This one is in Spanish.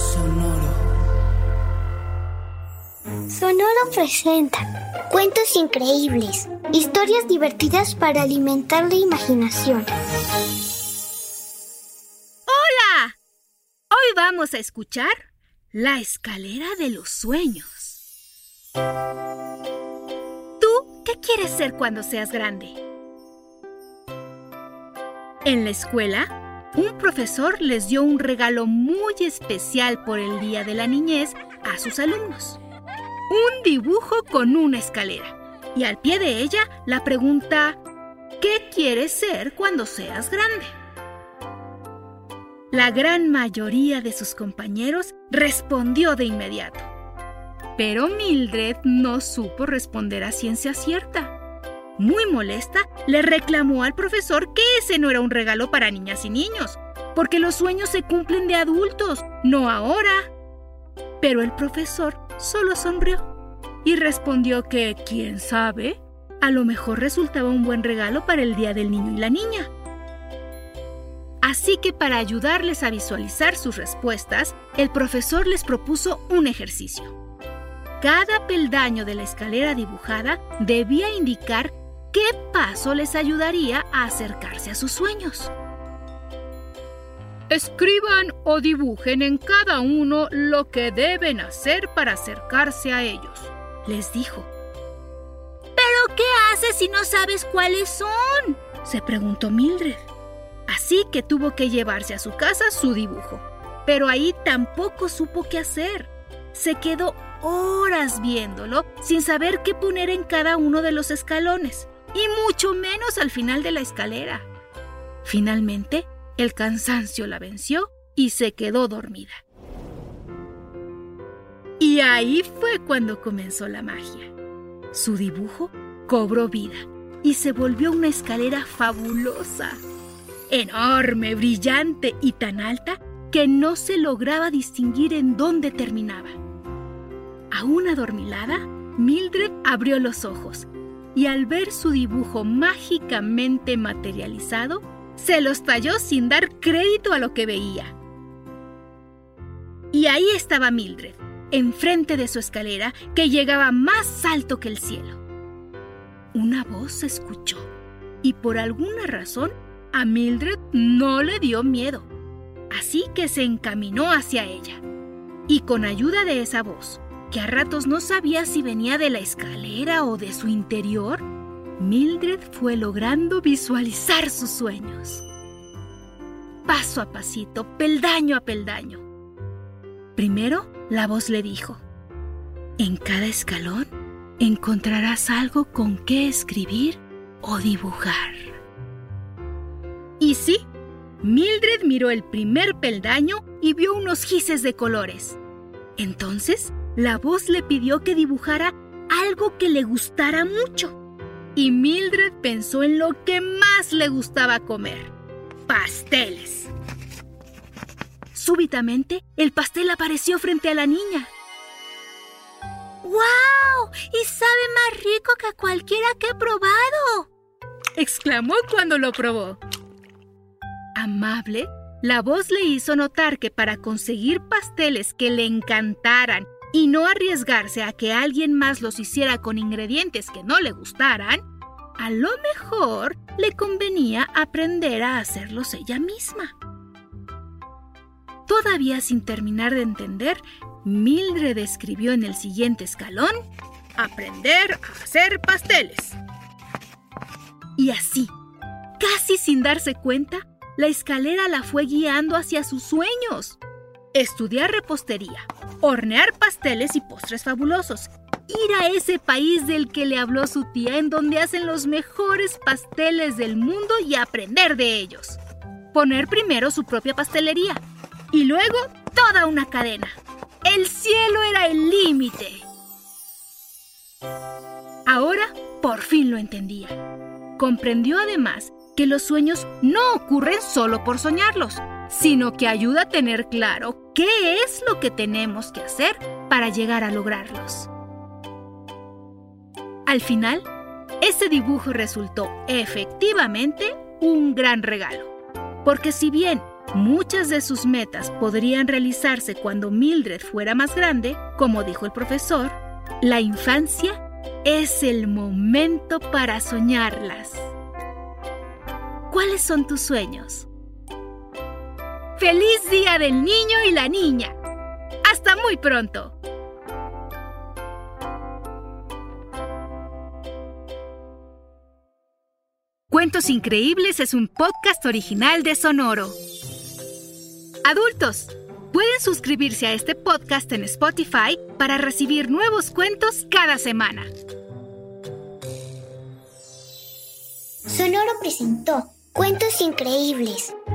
Sonoro. Sonoro presenta cuentos increíbles, historias divertidas para alimentar la imaginación. ¡Hola! Hoy vamos a escuchar La escalera de los sueños. ¿Tú qué quieres ser cuando seas grande? En la escuela, un profesor les dio un regalo muy especial por el Día de la Niñez a sus alumnos. Un dibujo con una escalera. Y al pie de ella la pregunta, ¿qué quieres ser cuando seas grande? La gran mayoría de sus compañeros respondió de inmediato. Pero Mildred no supo responder a ciencia cierta. Muy molesta, le reclamó al profesor que ese no era un regalo para niñas y niños, porque los sueños se cumplen de adultos, no ahora. Pero el profesor solo sonrió y respondió que, quién sabe, a lo mejor resultaba un buen regalo para el Día del Niño y la Niña. Así que para ayudarles a visualizar sus respuestas, el profesor les propuso un ejercicio. Cada peldaño de la escalera dibujada debía indicar qué paso les ayudaría a acercarse a sus sueños. Escriban o dibujen en cada uno lo que deben hacer para acercarse a ellos, les dijo. ¿Pero qué haces si no sabes cuáles son? se preguntó Mildred. Así que tuvo que llevarse a su casa su dibujo. Pero ahí tampoco supo qué hacer. Se quedó horas viéndolo sin saber qué poner en cada uno de los escalones y mucho menos al final de la escalera. Finalmente, el cansancio la venció y se quedó dormida. Y ahí fue cuando comenzó la magia. Su dibujo cobró vida y se volvió una escalera fabulosa, enorme, brillante y tan alta que no se lograba distinguir en dónde terminaba. Aún adormilada, Mildred abrió los ojos y al ver su dibujo mágicamente materializado, se los talló sin dar crédito a lo que veía. Y ahí estaba Mildred, enfrente de su escalera que llegaba más alto que el cielo. Una voz se escuchó y por alguna razón a Mildred no le dio miedo. Así que se encaminó hacia ella. Y con ayuda de esa voz, que a ratos no sabía si venía de la escalera o de su interior, Mildred fue logrando visualizar sus sueños. Paso a pasito, peldaño a peldaño. Primero, la voz le dijo, en cada escalón encontrarás algo con qué escribir o dibujar. Y sí, Mildred miró el primer peldaño y vio unos gises de colores. Entonces, la voz le pidió que dibujara algo que le gustara mucho. Y Mildred pensó en lo que más le gustaba comer. Pasteles. Súbitamente, el pastel apareció frente a la niña. ¡Wow! Y sabe más rico que cualquiera que he probado. exclamó cuando lo probó. Amable, la voz le hizo notar que para conseguir pasteles que le encantaran y no arriesgarse a que alguien más los hiciera con ingredientes que no le gustaran, a lo mejor le convenía aprender a hacerlos ella misma. Todavía sin terminar de entender, Mildred escribió en el siguiente escalón, aprender a hacer pasteles. Y así, casi sin darse cuenta, la escalera la fue guiando hacia sus sueños. Estudiar repostería, hornear pasteles y postres fabulosos ir a ese país del que le habló su tía en donde hacen los mejores pasteles del mundo y aprender de ellos. Poner primero su propia pastelería y luego toda una cadena. El cielo era el límite. Ahora por fin lo entendía. Comprendió además que los sueños no ocurren solo por soñarlos, sino que ayuda a tener claro qué es lo que tenemos que hacer para llegar a lograrlos. Al final, ese dibujo resultó efectivamente un gran regalo, porque si bien muchas de sus metas podrían realizarse cuando Mildred fuera más grande, como dijo el profesor, la infancia es el momento para soñarlas. ¿Cuáles son tus sueños? ¡Feliz Día del Niño y la Niña! ¡Hasta muy pronto! Cuentos Increíbles es un podcast original de Sonoro. Adultos, pueden suscribirse a este podcast en Spotify para recibir nuevos cuentos cada semana. Sonoro presentó Cuentos Increíbles,